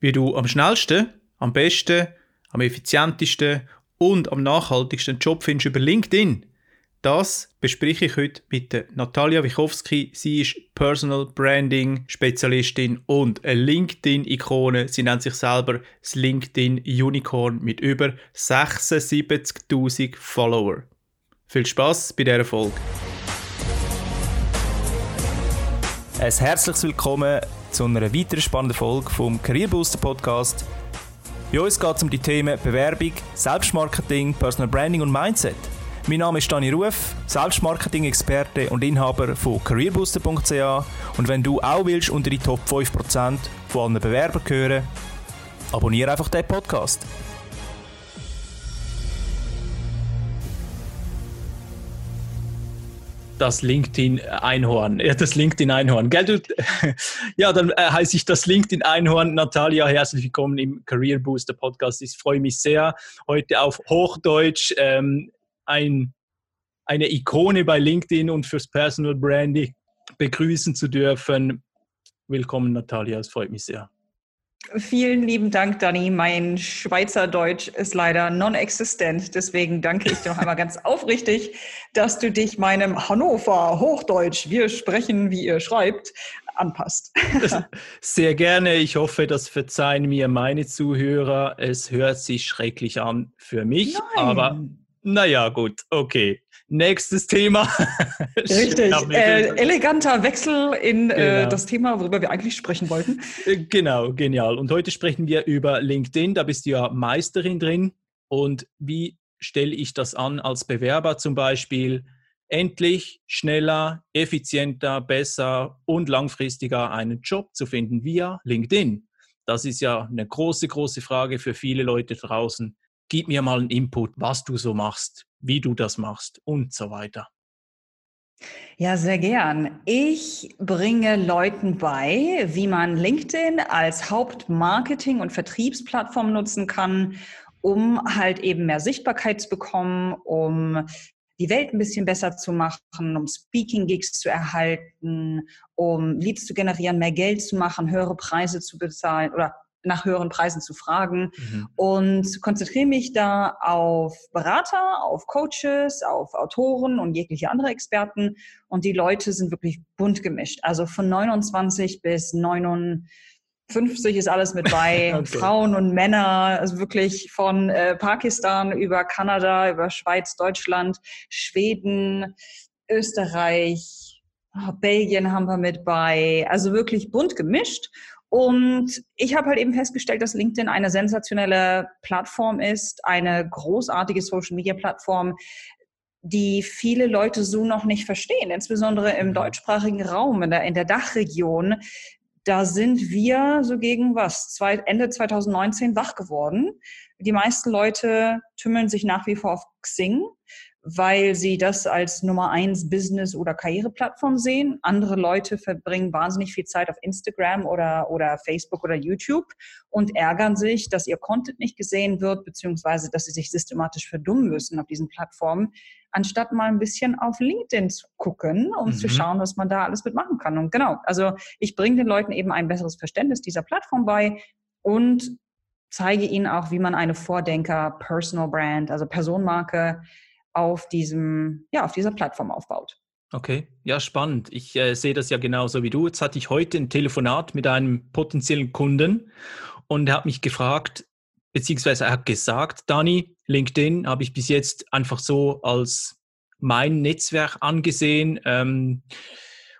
Wie du am schnellsten, am besten, am effizientesten und am nachhaltigsten Job findest über LinkedIn. Das bespreche ich heute mit der Natalia Wichowski. Sie ist Personal Branding Spezialistin und eine LinkedIn-Ikone. Sie nennt sich selber das LinkedIn Unicorn mit über 76.000 Follower. Viel Spaß bei dieser Folge. Ein herzliches Willkommen zu einer weiteren spannenden Folge vom Career Podcast. Bei uns geht es um die Themen Bewerbung, Selbstmarketing, Personal Branding und Mindset. Mein Name ist Dani Ruf, Selbstmarketing-Experte und Inhaber von careerbooster.ch und wenn du auch willst unter die Top 5% von allen Bewerbern gehören, abonniere einfach den Podcast. Das LinkedIn-Einhorn. Ja, das LinkedIn-Einhorn. Gell? Ja, dann äh, heiße ich das LinkedIn-Einhorn. Natalia, herzlich willkommen im Career Booster Podcast. Ich freue mich sehr, heute auf Hochdeutsch ähm, ein, eine Ikone bei LinkedIn und fürs Personal Branding begrüßen zu dürfen. Willkommen, Natalia. Es freut mich sehr. Vielen lieben Dank, Dani. Mein Schweizerdeutsch ist leider non-existent. Deswegen danke ich dir noch einmal ganz aufrichtig, dass du dich meinem Hannover Hochdeutsch, wir sprechen, wie ihr schreibt, anpasst. Sehr gerne. Ich hoffe, das verzeihen mir meine Zuhörer. Es hört sich schrecklich an für mich, Nein. aber naja, gut, okay. Nächstes Thema. Richtig. Äh, eleganter Wechsel in äh, genau. äh, das Thema, worüber wir eigentlich sprechen wollten. Äh, genau, genial. Und heute sprechen wir über LinkedIn. Da bist du ja Meisterin drin. Und wie stelle ich das an als Bewerber zum Beispiel? Endlich schneller, effizienter, besser und langfristiger einen Job zu finden via LinkedIn. Das ist ja eine große, große Frage für viele Leute draußen. Gib mir mal einen Input, was du so machst wie du das machst und so weiter. Ja, sehr gern. Ich bringe Leuten bei, wie man LinkedIn als Hauptmarketing- und Vertriebsplattform nutzen kann, um halt eben mehr Sichtbarkeit zu bekommen, um die Welt ein bisschen besser zu machen, um Speaking-Gigs zu erhalten, um Leads zu generieren, mehr Geld zu machen, höhere Preise zu bezahlen oder nach höheren Preisen zu fragen mhm. und konzentriere mich da auf Berater, auf Coaches, auf Autoren und jegliche andere Experten. Und die Leute sind wirklich bunt gemischt. Also von 29 bis 59 ist alles mit bei. okay. Frauen und Männer, also wirklich von äh, Pakistan über Kanada, über Schweiz, Deutschland, Schweden, Österreich, Belgien haben wir mit bei. Also wirklich bunt gemischt. Und ich habe halt eben festgestellt, dass LinkedIn eine sensationelle Plattform ist, eine großartige Social-Media-Plattform, die viele Leute so noch nicht verstehen, insbesondere im mhm. deutschsprachigen Raum, in der, in der Dachregion. Da sind wir so gegen was, zwei, Ende 2019 wach geworden. Die meisten Leute tümmeln sich nach wie vor auf Xing weil sie das als Nummer eins Business- oder Karriereplattform sehen. Andere Leute verbringen wahnsinnig viel Zeit auf Instagram oder, oder Facebook oder YouTube und ärgern sich, dass ihr Content nicht gesehen wird, beziehungsweise dass sie sich systematisch verdummen müssen auf diesen Plattformen, anstatt mal ein bisschen auf LinkedIn zu gucken, um mhm. zu schauen, was man da alles mitmachen kann. Und genau, also ich bringe den Leuten eben ein besseres Verständnis dieser Plattform bei und zeige ihnen auch, wie man eine Vordenker, Personal Brand, also Personenmarke, auf diesem, ja, auf dieser Plattform aufbaut. Okay, ja, spannend. Ich äh, sehe das ja genauso wie du. Jetzt hatte ich heute ein Telefonat mit einem potenziellen Kunden und er hat mich gefragt, beziehungsweise er hat gesagt, Dani, LinkedIn habe ich bis jetzt einfach so als mein Netzwerk angesehen. Ähm,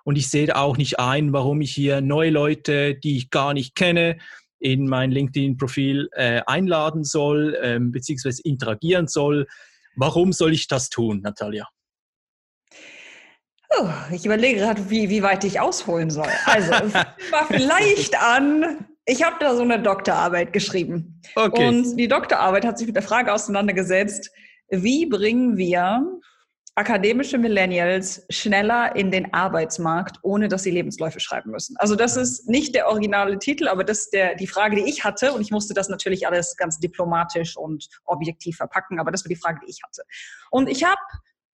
und ich sehe auch nicht ein, warum ich hier neue Leute, die ich gar nicht kenne, in mein LinkedIn-Profil äh, einladen soll, ähm, beziehungsweise interagieren soll. Warum soll ich das tun, Natalia? Oh, ich überlege gerade, wie, wie weit ich ausholen soll. Also, war vielleicht an, ich habe da so eine Doktorarbeit geschrieben. Okay. Und die Doktorarbeit hat sich mit der Frage auseinandergesetzt, wie bringen wir akademische Millennials schneller in den Arbeitsmarkt, ohne dass sie Lebensläufe schreiben müssen. Also das ist nicht der originale Titel, aber das ist der, die Frage, die ich hatte. Und ich musste das natürlich alles ganz diplomatisch und objektiv verpacken, aber das war die Frage, die ich hatte. Und ich habe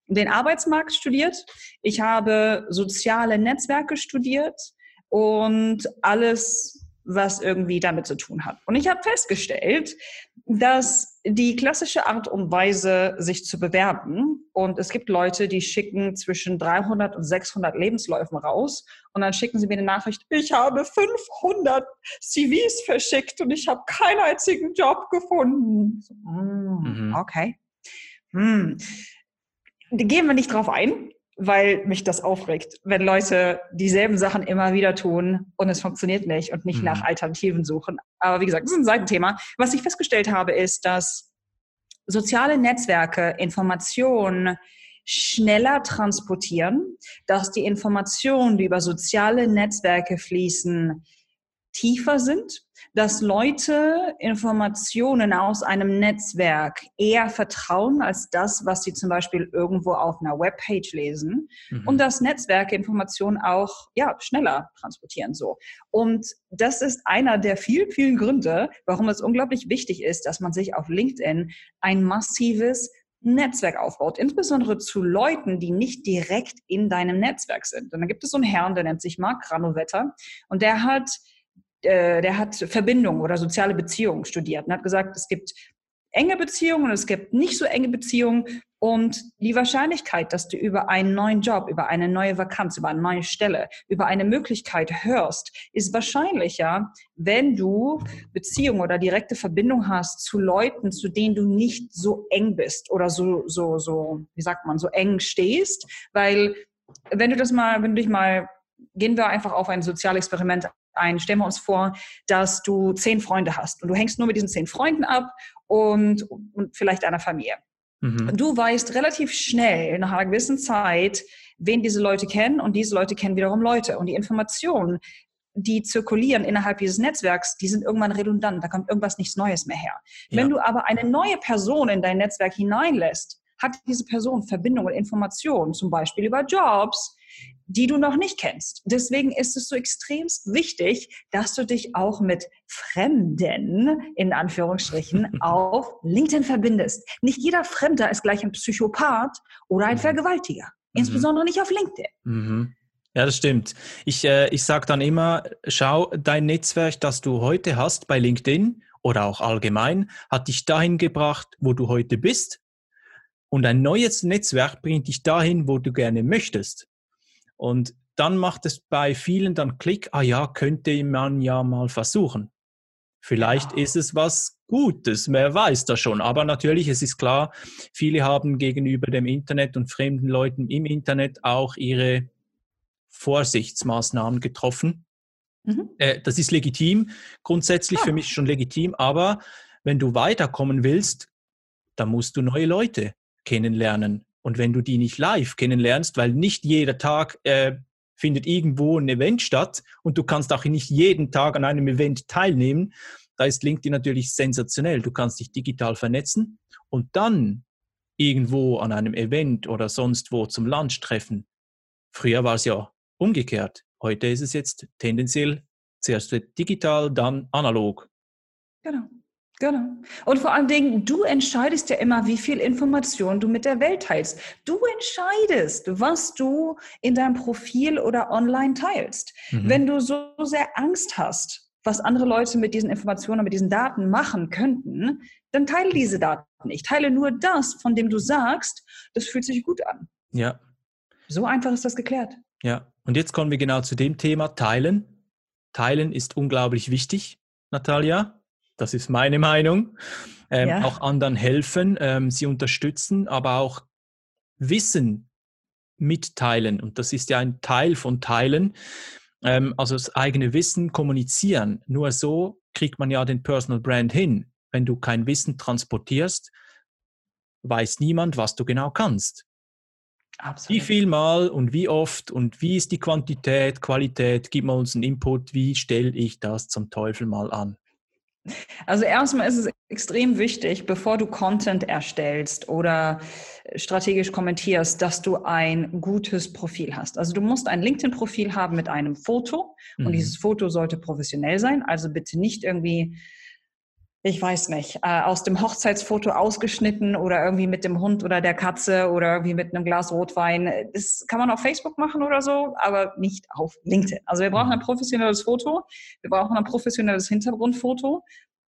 den Arbeitsmarkt studiert, ich habe soziale Netzwerke studiert und alles was irgendwie damit zu tun hat. Und ich habe festgestellt, dass die klassische Art und Weise, sich zu bewerben, und es gibt Leute, die schicken zwischen 300 und 600 Lebensläufen raus, und dann schicken sie mir eine Nachricht, ich habe 500 CVs verschickt und ich habe keinen einzigen Job gefunden. Mm, mhm. Okay. Hm. Gehen wir nicht drauf ein weil mich das aufregt, wenn Leute dieselben Sachen immer wieder tun und es funktioniert nicht und nicht mhm. nach Alternativen suchen. Aber wie gesagt, das ist ein Seitenthema. Was ich festgestellt habe, ist, dass soziale Netzwerke Informationen schneller transportieren, dass die Informationen, die über soziale Netzwerke fließen, tiefer sind dass Leute Informationen aus einem Netzwerk eher vertrauen als das, was sie zum Beispiel irgendwo auf einer Webpage lesen mhm. und dass Netzwerke Informationen auch ja, schneller transportieren so. Und das ist einer der vielen, vielen Gründe, warum es unglaublich wichtig ist, dass man sich auf LinkedIn ein massives Netzwerk aufbaut, insbesondere zu Leuten, die nicht direkt in deinem Netzwerk sind. Und dann gibt es so einen Herrn, der nennt sich Mark Granovetter und der hat äh, der hat Verbindungen oder soziale Beziehungen studiert und hat gesagt, es gibt enge Beziehungen und es gibt nicht so enge Beziehungen. Und die Wahrscheinlichkeit, dass du über einen neuen Job, über eine neue Vakanz, über eine neue Stelle, über eine Möglichkeit hörst, ist wahrscheinlicher, wenn du Beziehungen oder direkte Verbindung hast zu Leuten, zu denen du nicht so eng bist oder so, so, so, wie sagt man, so eng stehst. Weil wenn du das mal, wenn du dich mal, gehen wir einfach auf ein Sozialexperiment ein. Stellen wir uns vor, dass du zehn Freunde hast und du hängst nur mit diesen zehn Freunden ab und, und vielleicht einer Familie. Mhm. Du weißt relativ schnell, nach einer gewissen Zeit, wen diese Leute kennen und diese Leute kennen wiederum Leute. Und die Informationen, die zirkulieren innerhalb dieses Netzwerks, die sind irgendwann redundant, da kommt irgendwas nichts Neues mehr her. Ja. Wenn du aber eine neue Person in dein Netzwerk hineinlässt, hat diese Person Verbindungen und Informationen, zum Beispiel über Jobs, die du noch nicht kennst. Deswegen ist es so extremst wichtig, dass du dich auch mit Fremden, in Anführungsstrichen, auf LinkedIn verbindest. Nicht jeder Fremder ist gleich ein Psychopath oder ein mhm. Vergewaltiger. Mhm. Insbesondere nicht auf LinkedIn. Mhm. Ja, das stimmt. Ich, äh, ich sage dann immer, schau, dein Netzwerk, das du heute hast bei LinkedIn oder auch allgemein, hat dich dahin gebracht, wo du heute bist. Und ein neues Netzwerk bringt dich dahin, wo du gerne möchtest. Und dann macht es bei vielen dann Klick, ah ja, könnte man ja mal versuchen. Vielleicht ja. ist es was Gutes, wer weiß das schon. Aber natürlich, es ist klar, viele haben gegenüber dem Internet und fremden Leuten im Internet auch ihre Vorsichtsmaßnahmen getroffen. Mhm. Äh, das ist legitim, grundsätzlich ja. für mich schon legitim, aber wenn du weiterkommen willst, dann musst du neue Leute kennenlernen. Und wenn du die nicht live kennenlernst, weil nicht jeder Tag äh, findet irgendwo ein Event statt und du kannst auch nicht jeden Tag an einem Event teilnehmen, da ist LinkedIn natürlich sensationell. Du kannst dich digital vernetzen und dann irgendwo an einem Event oder sonst wo zum Lunch treffen. Früher war es ja umgekehrt. Heute ist es jetzt tendenziell zuerst digital, dann analog. Genau. Genau. Und vor allen Dingen, du entscheidest ja immer, wie viel Information du mit der Welt teilst. Du entscheidest, was du in deinem Profil oder online teilst. Mhm. Wenn du so sehr Angst hast, was andere Leute mit diesen Informationen, mit diesen Daten machen könnten, dann teile diese Daten nicht. Teile nur das, von dem du sagst, das fühlt sich gut an. Ja. So einfach ist das geklärt. Ja. Und jetzt kommen wir genau zu dem Thema Teilen. Teilen ist unglaublich wichtig, Natalia. Das ist meine Meinung. Ähm, ja. Auch anderen helfen, ähm, sie unterstützen, aber auch Wissen mitteilen. Und das ist ja ein Teil von Teilen. Ähm, also das eigene Wissen kommunizieren. Nur so kriegt man ja den Personal Brand hin. Wenn du kein Wissen transportierst, weiß niemand, was du genau kannst. Absolut. Wie viel mal und wie oft und wie ist die Quantität, Qualität? Gib mal uns einen Input. Wie stelle ich das zum Teufel mal an? Also erstmal ist es extrem wichtig, bevor du Content erstellst oder strategisch kommentierst, dass du ein gutes Profil hast. Also du musst ein LinkedIn-Profil haben mit einem Foto mhm. und dieses Foto sollte professionell sein. Also bitte nicht irgendwie ich weiß nicht, äh, aus dem Hochzeitsfoto ausgeschnitten oder irgendwie mit dem Hund oder der Katze oder irgendwie mit einem Glas Rotwein. Das kann man auf Facebook machen oder so, aber nicht auf LinkedIn. Also wir brauchen ein mhm. professionelles Foto, wir brauchen ein professionelles Hintergrundfoto,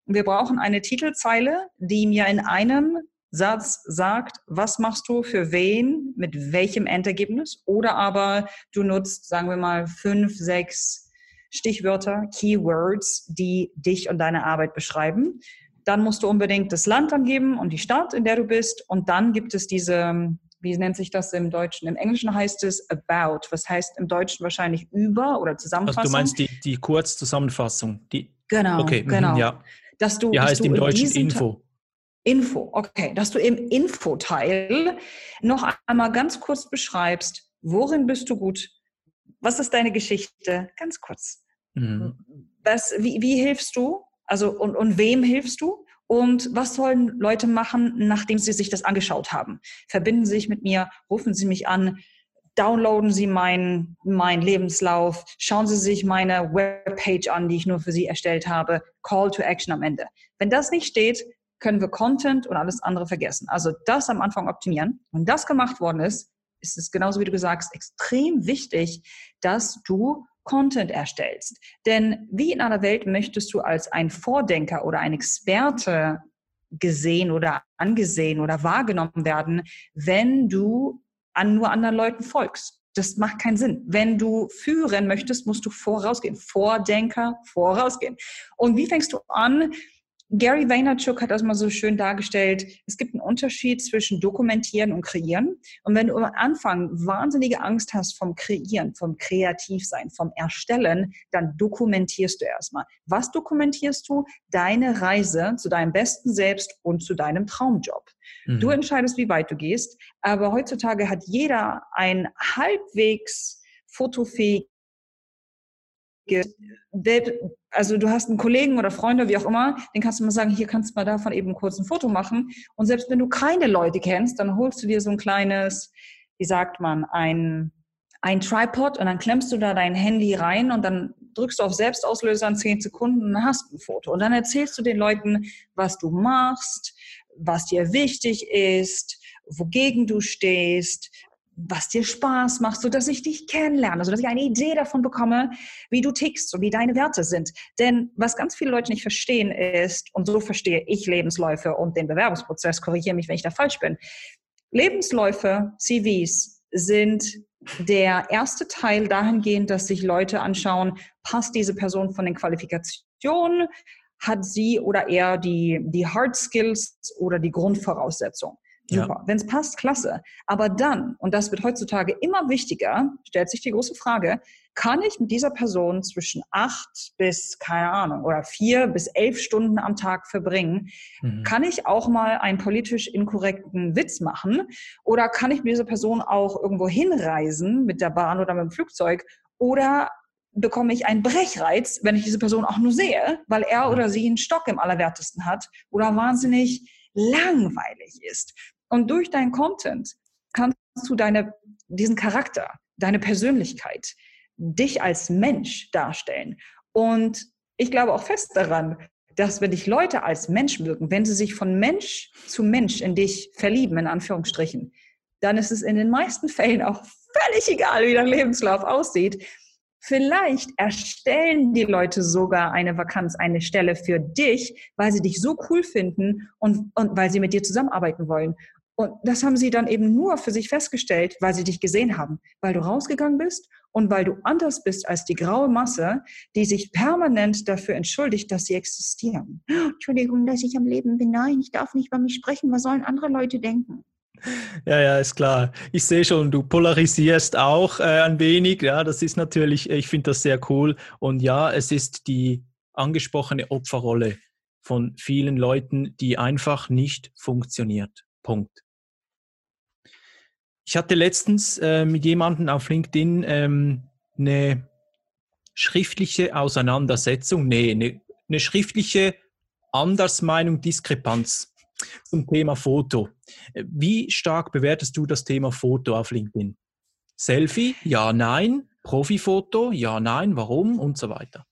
wir brauchen eine Titelzeile, die mir in einem Satz sagt, was machst du für wen, mit welchem Endergebnis, oder aber du nutzt, sagen wir mal, fünf, sechs Stichwörter, Keywords, die dich und deine Arbeit beschreiben. Dann musst du unbedingt das Land angeben und die Stadt, in der du bist. Und dann gibt es diese, wie nennt sich das im Deutschen? Im Englischen heißt es about, was heißt im Deutschen wahrscheinlich über oder Zusammenfassung. Also du meinst die, die Kurzzusammenfassung? Die, genau, okay, mhm, genau. Ja. Dass du, die heißt du im Deutschen Info. Info, okay. Dass du im Infoteil noch einmal ganz kurz beschreibst, worin bist du gut, was ist deine Geschichte? Ganz kurz. Mhm. Was, wie, wie hilfst du? Also und, und wem hilfst du? Und was sollen Leute machen, nachdem sie sich das angeschaut haben? Verbinden Sie sich mit mir, rufen Sie mich an, downloaden Sie meinen mein Lebenslauf, schauen Sie sich meine Webpage an, die ich nur für Sie erstellt habe, Call to Action am Ende. Wenn das nicht steht, können wir Content und alles andere vergessen. Also das am Anfang optimieren. Wenn das gemacht worden ist, ist es genauso wie du gesagt hast, extrem wichtig, dass du Content erstellst. Denn wie in aller Welt möchtest du als ein Vordenker oder ein Experte gesehen oder angesehen oder wahrgenommen werden, wenn du an nur anderen Leuten folgst. Das macht keinen Sinn. Wenn du führen möchtest, musst du vorausgehen. Vordenker, vorausgehen. Und wie fängst du an, Gary Vaynerchuk hat das mal so schön dargestellt. Es gibt einen Unterschied zwischen dokumentieren und kreieren. Und wenn du am Anfang wahnsinnige Angst hast vom Kreieren, vom Kreativsein, vom Erstellen, dann dokumentierst du erstmal. Was dokumentierst du? Deine Reise zu deinem besten Selbst und zu deinem Traumjob. Mhm. Du entscheidest, wie weit du gehst. Aber heutzutage hat jeder ein halbwegs fotofähiges also du hast einen Kollegen oder Freunde, wie auch immer, den kannst du mal sagen, hier kannst du mal davon eben kurz ein Foto machen. Und selbst wenn du keine Leute kennst, dann holst du dir so ein kleines, wie sagt man, ein, ein Tripod und dann klemmst du da dein Handy rein und dann drückst du auf Selbstauslöser in zehn Sekunden und dann hast du ein Foto. Und dann erzählst du den Leuten, was du machst, was dir wichtig ist, wogegen du stehst, was dir Spaß macht, so dass ich dich kennenlerne, so dass ich eine Idee davon bekomme, wie du tickst und wie deine Werte sind. Denn was ganz viele Leute nicht verstehen ist, und so verstehe ich Lebensläufe und den Bewerbungsprozess, korrigiere mich, wenn ich da falsch bin. Lebensläufe, CVs sind der erste Teil dahingehend, dass sich Leute anschauen, passt diese Person von den Qualifikationen, hat sie oder er die, die Hard Skills oder die Grundvoraussetzungen. Super. Ja. Wenn es passt, klasse. Aber dann, und das wird heutzutage immer wichtiger, stellt sich die große Frage, kann ich mit dieser Person zwischen acht bis, keine Ahnung, oder vier bis elf Stunden am Tag verbringen? Mhm. Kann ich auch mal einen politisch inkorrekten Witz machen? Oder kann ich mit dieser Person auch irgendwo hinreisen mit der Bahn oder mit dem Flugzeug? Oder bekomme ich einen Brechreiz, wenn ich diese Person auch nur sehe, weil er oder sie einen Stock im Allerwertesten hat oder wahnsinnig langweilig ist. Und durch deinen Content kannst du deine, diesen Charakter, deine Persönlichkeit, dich als Mensch darstellen. Und ich glaube auch fest daran, dass wenn dich Leute als Mensch wirken, wenn sie sich von Mensch zu Mensch in dich verlieben, in Anführungsstrichen, dann ist es in den meisten Fällen auch völlig egal, wie dein Lebenslauf aussieht. Vielleicht erstellen die Leute sogar eine Vakanz, eine Stelle für dich, weil sie dich so cool finden und, und weil sie mit dir zusammenarbeiten wollen. Und das haben sie dann eben nur für sich festgestellt, weil sie dich gesehen haben, weil du rausgegangen bist und weil du anders bist als die graue Masse, die sich permanent dafür entschuldigt, dass sie existieren. Entschuldigung, dass ich am Leben bin. Nein, ich darf nicht über mich sprechen. Was sollen andere Leute denken? Ja, ja, ist klar. Ich sehe schon, du polarisierst auch äh, ein wenig. Ja, das ist natürlich, ich finde das sehr cool. Und ja, es ist die angesprochene Opferrolle von vielen Leuten, die einfach nicht funktioniert. Punkt. Ich hatte letztens äh, mit jemandem auf LinkedIn ähm, eine schriftliche Auseinandersetzung, nee, eine, eine schriftliche Andersmeinung, Diskrepanz zum Thema Foto. Wie stark bewertest du das Thema Foto auf LinkedIn? Selfie? Ja, nein. Profifoto? Ja, nein. Warum? Und so weiter.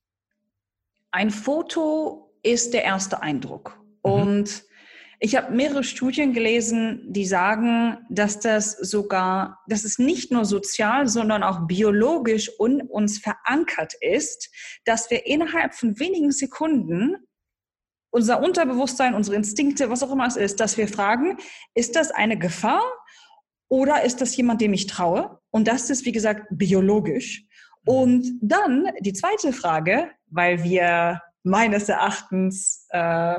Ein Foto ist der erste Eindruck. Mhm. Und ich habe mehrere Studien gelesen, die sagen, dass das sogar, dass es nicht nur sozial, sondern auch biologisch in uns verankert ist, dass wir innerhalb von wenigen Sekunden unser Unterbewusstsein, unsere Instinkte, was auch immer es ist, dass wir fragen, ist das eine Gefahr oder ist das jemand, dem ich traue? Und das ist, wie gesagt, biologisch. Und dann die zweite Frage, weil wir meines Erachtens äh,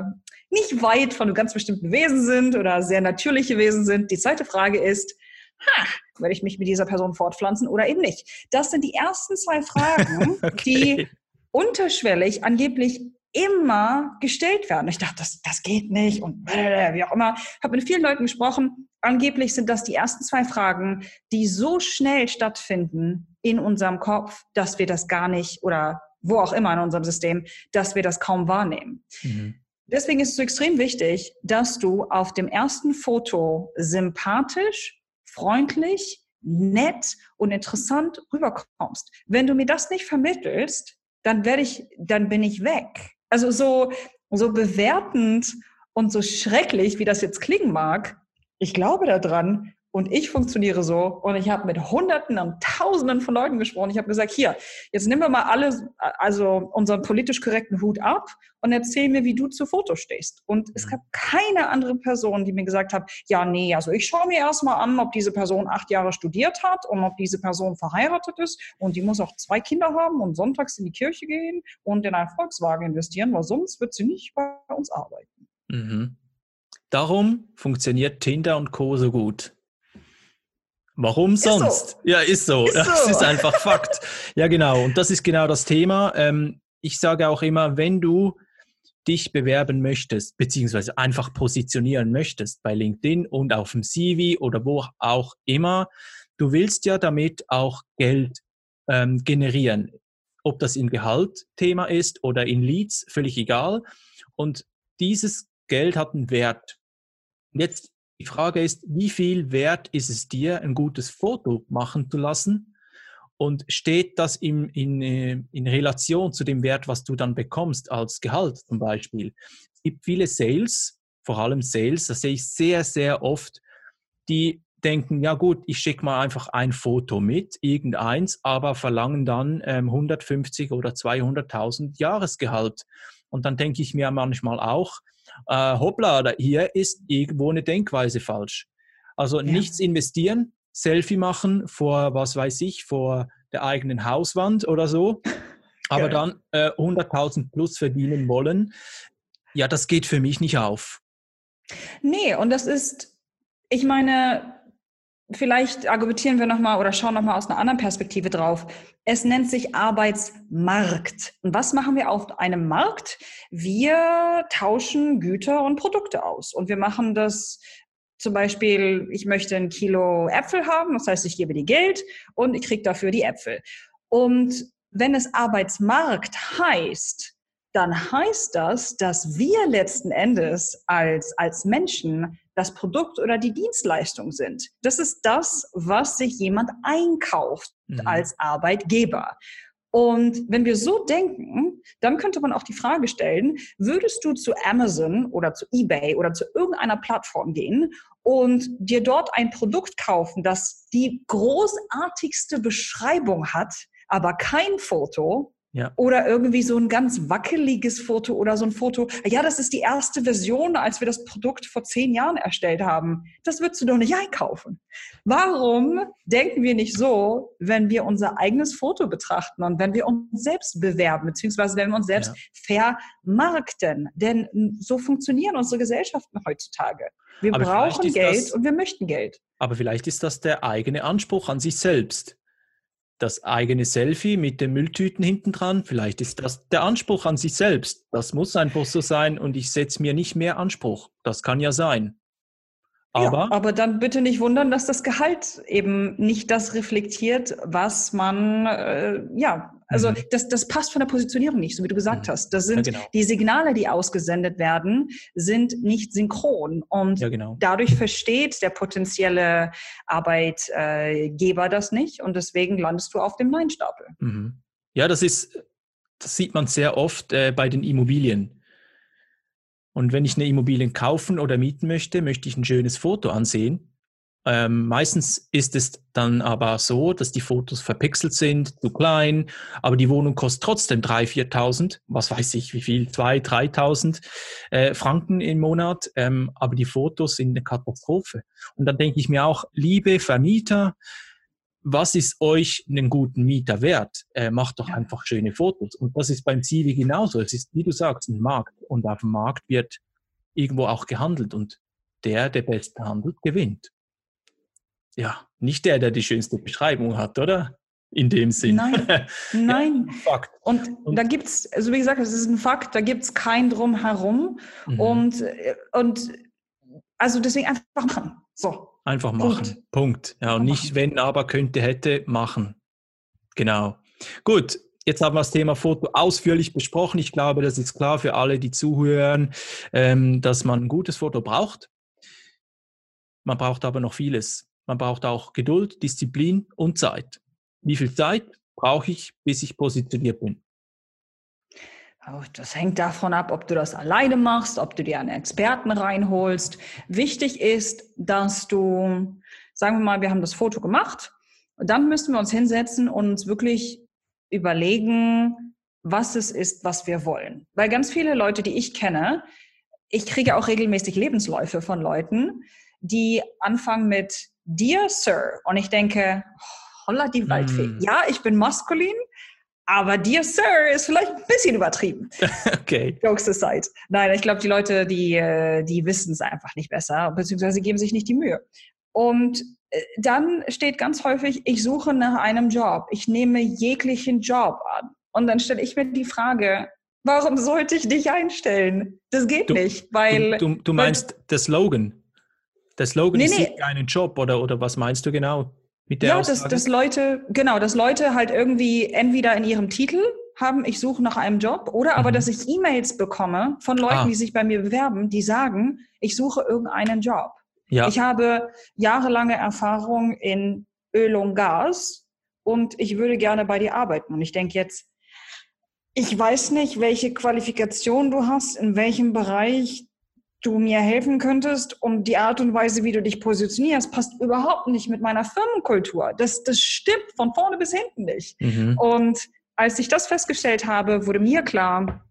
nicht weit von einem ganz bestimmten Wesen sind oder sehr natürliche Wesen sind. Die zweite Frage ist, ha, werde ich mich mit dieser Person fortpflanzen oder eben nicht? Das sind die ersten zwei Fragen, okay. die unterschwellig angeblich immer gestellt werden. Ich dachte, das, das geht nicht und wie auch immer. Ich habe mit vielen Leuten gesprochen. Angeblich sind das die ersten zwei Fragen, die so schnell stattfinden in unserem Kopf, dass wir das gar nicht oder wo auch immer in unserem System, dass wir das kaum wahrnehmen. Mhm. Deswegen ist es so extrem wichtig, dass du auf dem ersten Foto sympathisch, freundlich, nett und interessant rüberkommst. Wenn du mir das nicht vermittelst, dann werde ich, dann bin ich weg. Also so, so bewertend und so schrecklich, wie das jetzt klingen mag, ich glaube daran, und ich funktioniere so und ich habe mit Hunderten und Tausenden von Leuten gesprochen. Ich habe gesagt, hier, jetzt nehmen wir mal alle, also unseren politisch korrekten Hut ab und erzähl mir, wie du zu Foto stehst. Und es gab keine andere Person, die mir gesagt hat, ja, nee, also ich schaue mir erstmal an, ob diese Person acht Jahre studiert hat und ob diese Person verheiratet ist und die muss auch zwei Kinder haben und sonntags in die Kirche gehen und in einen Volkswagen investieren, weil sonst wird sie nicht bei uns arbeiten. Mhm. Darum funktioniert Tinder und Co. so gut. Warum sonst? So. Ja, ist so. Ist das so. ist einfach Fakt. Ja, genau. Und das ist genau das Thema. Ähm, ich sage auch immer, wenn du dich bewerben möchtest, beziehungsweise einfach positionieren möchtest bei LinkedIn und auf dem CV oder wo auch immer, du willst ja damit auch Geld ähm, generieren. Ob das in Gehalt Thema ist oder in Leads, völlig egal. Und dieses Geld hat einen Wert. Jetzt die Frage ist, wie viel wert ist es dir, ein gutes Foto machen zu lassen? Und steht das in, in, äh, in Relation zu dem Wert, was du dann bekommst als Gehalt zum Beispiel? Es gibt viele Sales, vor allem Sales, das sehe ich sehr, sehr oft, die denken, ja gut, ich schicke mal einfach ein Foto mit, irgendeins, aber verlangen dann ähm, 150 oder 200.000 Jahresgehalt. Und dann denke ich mir manchmal auch, äh, hoppla, hier ist irgendwo eine Denkweise falsch. Also ja. nichts investieren, Selfie machen vor, was weiß ich, vor der eigenen Hauswand oder so, aber dann äh, 100.000 plus verdienen wollen. Ja, das geht für mich nicht auf. Nee, und das ist, ich meine, vielleicht argumentieren wir nochmal oder schauen nochmal aus einer anderen Perspektive drauf. Es nennt sich Arbeitsmarkt. Und was machen wir auf einem Markt? Wir tauschen Güter und Produkte aus. Und wir machen das zum Beispiel, ich möchte ein Kilo Äpfel haben, das heißt, ich gebe dir Geld und ich kriege dafür die Äpfel. Und wenn es Arbeitsmarkt heißt, dann heißt das, dass wir letzten Endes als, als Menschen das Produkt oder die Dienstleistung sind. Das ist das, was sich jemand einkauft mhm. als Arbeitgeber. Und wenn wir so denken, dann könnte man auch die Frage stellen, würdest du zu Amazon oder zu eBay oder zu irgendeiner Plattform gehen und dir dort ein Produkt kaufen, das die großartigste Beschreibung hat, aber kein Foto, ja. Oder irgendwie so ein ganz wackeliges Foto oder so ein Foto. Ja, das ist die erste Version, als wir das Produkt vor zehn Jahren erstellt haben. Das würdest du doch nicht einkaufen. Warum denken wir nicht so, wenn wir unser eigenes Foto betrachten und wenn wir uns selbst bewerben, beziehungsweise wenn wir uns selbst ja. vermarkten? Denn so funktionieren unsere Gesellschaften heutzutage. Wir aber brauchen Geld das, und wir möchten Geld. Aber vielleicht ist das der eigene Anspruch an sich selbst das eigene Selfie mit den Mülltüten hinten dran. Vielleicht ist das der Anspruch an sich selbst. Das muss einfach so sein und ich setze mir nicht mehr Anspruch. Das kann ja sein. Aber, ja, aber dann bitte nicht wundern, dass das Gehalt eben nicht das reflektiert, was man, äh, ja, also mhm. das, das passt von der Positionierung nicht, so wie du gesagt mhm. hast. Das sind ja, genau. die Signale, die ausgesendet werden, sind nicht synchron. Und ja, genau. dadurch versteht der potenzielle Arbeitgeber das nicht und deswegen landest du auf dem Nein-Stapel. Mhm. Ja, das ist, das sieht man sehr oft äh, bei den Immobilien. Und wenn ich eine Immobilie kaufen oder mieten möchte, möchte ich ein schönes Foto ansehen. Ähm, meistens ist es dann aber so, dass die Fotos verpixelt sind, zu klein, aber die Wohnung kostet trotzdem 3.000, 4.000, was weiß ich wie viel, 2.000, 3.000 äh, Franken im Monat, ähm, aber die Fotos sind eine Katastrophe. Und dann denke ich mir auch, liebe Vermieter, was ist euch einen guten Mieter wert? Äh, macht doch einfach schöne Fotos. Und das ist beim Zivi genauso. Es ist, wie du sagst, ein Markt. Und auf dem Markt wird irgendwo auch gehandelt. Und der, der beste handelt, gewinnt ja, nicht der, der die schönste Beschreibung hat, oder? In dem Sinn. Nein, nein. ja, Fakt. Und, und da gibt es, also wie gesagt, es ist ein Fakt, da gibt es kein Drumherum. Mhm. Und, und also deswegen einfach machen. So. Einfach machen. Punkt. Punkt. Ja, und nicht machen. wenn, aber, könnte, hätte, machen. Genau. Gut, Jetzt haben wir das Thema Foto ausführlich besprochen. Ich glaube, das ist klar für alle, die zuhören, ähm, dass man ein gutes Foto braucht. Man braucht aber noch vieles. Man braucht auch Geduld, Disziplin und Zeit. Wie viel Zeit brauche ich, bis ich positioniert bin? Das hängt davon ab, ob du das alleine machst, ob du dir einen Experten reinholst. Wichtig ist, dass du, sagen wir mal, wir haben das Foto gemacht, und dann müssen wir uns hinsetzen und uns wirklich überlegen, was es ist, was wir wollen. Weil ganz viele Leute, die ich kenne, ich kriege auch regelmäßig Lebensläufe von Leuten, die anfangen mit Dear Sir. Und ich denke, holla die Waldfee. Mm. Ja, ich bin maskulin, aber Dear Sir ist vielleicht ein bisschen übertrieben. okay. Jokes aside. Nein, ich glaube, die Leute, die, äh, die wissen es einfach nicht besser, beziehungsweise geben sich nicht die Mühe. Und äh, dann steht ganz häufig, ich suche nach einem Job. Ich nehme jeglichen Job an. Und dann stelle ich mir die Frage, warum sollte ich dich einstellen? Das geht du, nicht, weil... Du, du, du meinst weil, der Slogan? Der Slogan nee, ist nee. einen Job oder, oder was meinst du genau mit der Ja, dass, dass Leute, genau, dass Leute halt irgendwie entweder in ihrem Titel haben, ich suche nach einem Job, oder mhm. aber, dass ich E-Mails bekomme von Leuten, ah. die sich bei mir bewerben, die sagen, ich suche irgendeinen Job. Ja. Ich habe jahrelange Erfahrung in Öl und Gas und ich würde gerne bei dir arbeiten. Und ich denke jetzt, ich weiß nicht, welche Qualifikation du hast, in welchem Bereich du mir helfen könntest, um die Art und Weise, wie du dich positionierst, passt überhaupt nicht mit meiner Firmenkultur. Das, das stimmt von vorne bis hinten nicht. Mhm. Und als ich das festgestellt habe, wurde mir klar,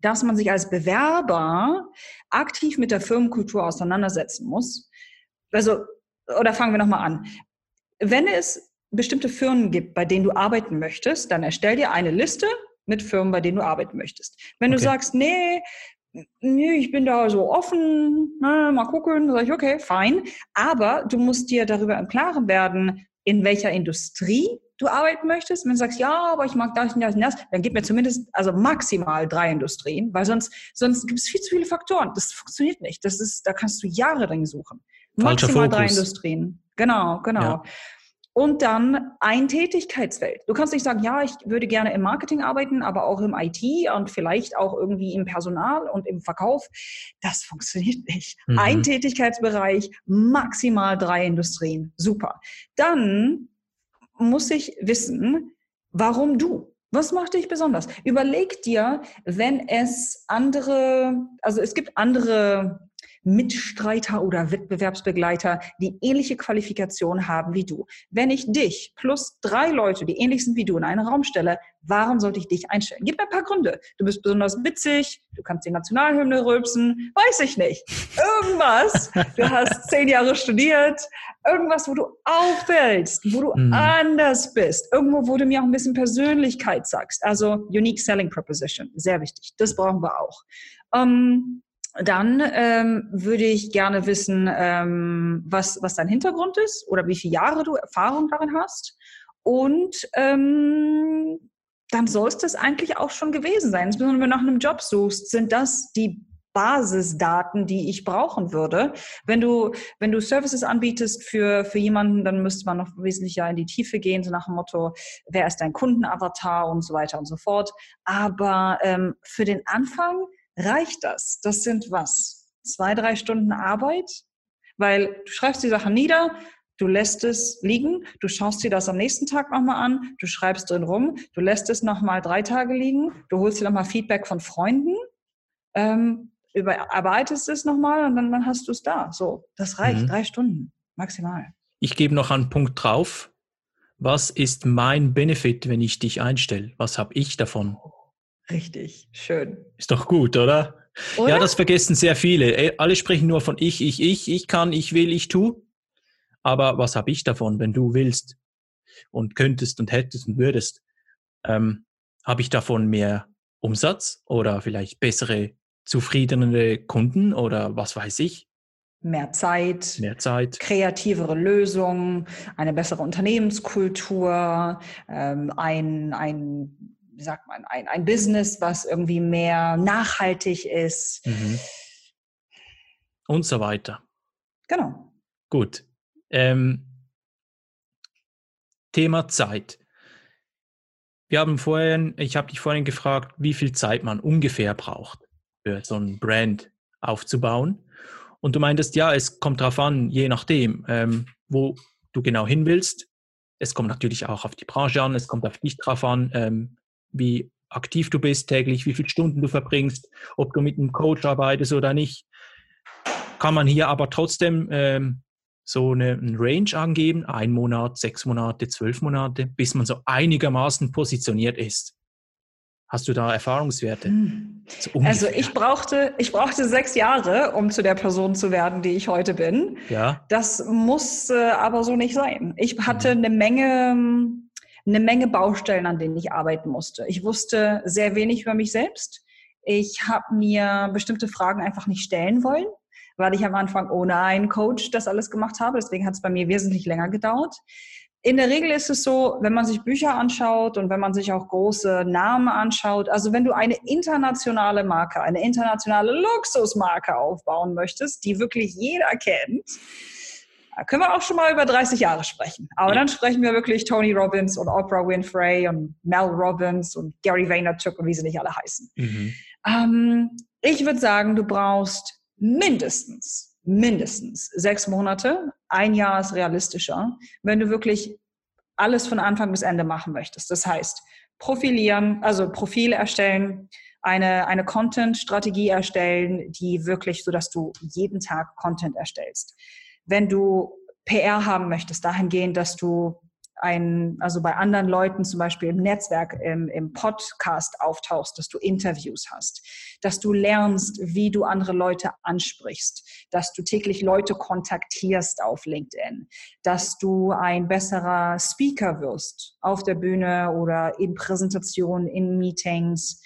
dass man sich als Bewerber aktiv mit der Firmenkultur auseinandersetzen muss. Also, oder fangen wir nochmal an. Wenn es bestimmte Firmen gibt, bei denen du arbeiten möchtest, dann erstell dir eine Liste mit Firmen, bei denen du arbeiten möchtest. Wenn okay. du sagst, nee, nee, ich bin da so offen, na, mal gucken, sage ich, okay, fein. Aber du musst dir darüber im Klaren werden, in welcher Industrie du arbeiten möchtest. Wenn du sagst, ja, aber ich mag das und das und das, dann gib mir zumindest, also maximal drei Industrien, weil sonst, sonst gibt es viel zu viele Faktoren. Das funktioniert nicht. Das ist, da kannst du Jahre drin suchen. Maximal drei Industrien. Genau, genau. Ja und dann ein Tätigkeitsfeld. Du kannst nicht sagen, ja, ich würde gerne im Marketing arbeiten, aber auch im IT und vielleicht auch irgendwie im Personal und im Verkauf. Das funktioniert nicht. Mhm. Ein Tätigkeitsbereich, maximal drei Industrien. Super. Dann muss ich wissen, warum du? Was macht dich besonders? Überleg dir, wenn es andere, also es gibt andere Mitstreiter oder Wettbewerbsbegleiter, die ähnliche Qualifikation haben wie du. Wenn ich dich plus drei Leute, die ähnlich sind wie du, in einen Raum stelle, warum sollte ich dich einstellen? Gib mir ein paar Gründe. Du bist besonders witzig, du kannst die Nationalhymne rülpsen, weiß ich nicht. Irgendwas. Du hast zehn Jahre studiert, irgendwas, wo du auffällst, wo du mhm. anders bist, irgendwo, wo du mir auch ein bisschen Persönlichkeit sagst. Also Unique Selling Proposition, sehr wichtig. Das brauchen wir auch. Ähm, dann ähm, würde ich gerne wissen, ähm, was, was dein Hintergrund ist oder wie viele Jahre du Erfahrung darin hast. Und ähm, dann soll es das eigentlich auch schon gewesen sein. Insbesondere wenn du nach einem Job suchst, sind das die Basisdaten, die ich brauchen würde. Wenn du, wenn du Services anbietest für, für jemanden, dann müsste man noch wesentlich ja in die Tiefe gehen, so nach dem Motto, wer ist dein Kundenavatar und so weiter und so fort. Aber ähm, für den Anfang reicht das? Das sind was? Zwei, drei Stunden Arbeit? Weil du schreibst die Sachen nieder, du lässt es liegen, du schaust dir das am nächsten Tag nochmal an, du schreibst drin rum, du lässt es nochmal drei Tage liegen, du holst dir nochmal Feedback von Freunden. Ähm, überarbeitest es nochmal und dann, dann hast du es da. So, das reicht. Mhm. Drei Stunden maximal. Ich gebe noch einen Punkt drauf. Was ist mein Benefit, wenn ich dich einstelle? Was habe ich davon? Richtig, schön. Ist doch gut, oder? oder? Ja, das vergessen sehr viele. Alle sprechen nur von ich, ich, ich, ich kann, ich will, ich tu. Aber was habe ich davon, wenn du willst und könntest und hättest und würdest? Ähm, habe ich davon mehr Umsatz oder vielleicht bessere, zufriedenere Kunden oder was weiß ich? mehr Zeit, mehr Zeit, kreativere Lösungen, eine bessere Unternehmenskultur, ähm, ein, ein, wie sagt man, ein, ein Business, was irgendwie mehr nachhaltig ist. Mhm. Und so weiter. Genau. Gut. Ähm, Thema Zeit. Wir haben vorhin, ich habe dich vorhin gefragt, wie viel Zeit man ungefähr braucht, für so ein Brand aufzubauen. Und du meintest, ja, es kommt darauf an, je nachdem, ähm, wo du genau hin willst. Es kommt natürlich auch auf die Branche an, es kommt auf dich drauf an, ähm, wie aktiv du bist täglich, wie viele Stunden du verbringst, ob du mit einem Coach arbeitest oder nicht. Kann man hier aber trotzdem ähm, so eine, eine Range angeben, ein Monat, sechs Monate, zwölf Monate, bis man so einigermaßen positioniert ist. Hast du da Erfahrungswerte? Hm. So also ich brauchte, ich brauchte sechs Jahre, um zu der Person zu werden, die ich heute bin. Ja. Das muss äh, aber so nicht sein. Ich hatte mhm. eine Menge, eine Menge Baustellen, an denen ich arbeiten musste. Ich wusste sehr wenig über mich selbst. Ich habe mir bestimmte Fragen einfach nicht stellen wollen, weil ich am Anfang ohne einen Coach das alles gemacht habe. Deswegen hat es bei mir wesentlich länger gedauert in der Regel ist es so, wenn man sich Bücher anschaut und wenn man sich auch große Namen anschaut, also wenn du eine internationale Marke, eine internationale Luxusmarke aufbauen möchtest, die wirklich jeder kennt, da können wir auch schon mal über 30 Jahre sprechen. Aber dann sprechen wir wirklich Tony Robbins und Oprah Winfrey und Mel Robbins und Gary Vaynerchuk und wie sie nicht alle heißen. Mhm. Ähm, ich würde sagen, du brauchst mindestens mindestens sechs Monate. Ein Jahr ist realistischer, wenn du wirklich alles von Anfang bis Ende machen möchtest. Das heißt, profilieren, also Profile erstellen, eine, eine Content-Strategie erstellen, die wirklich so, dass du jeden Tag Content erstellst. Wenn du PR haben möchtest, dahingehend, dass du ein, also bei anderen Leuten zum Beispiel im Netzwerk, im, im Podcast auftauchst, dass du Interviews hast, dass du lernst, wie du andere Leute ansprichst, dass du täglich Leute kontaktierst auf LinkedIn, dass du ein besserer Speaker wirst auf der Bühne oder in Präsentationen, in Meetings.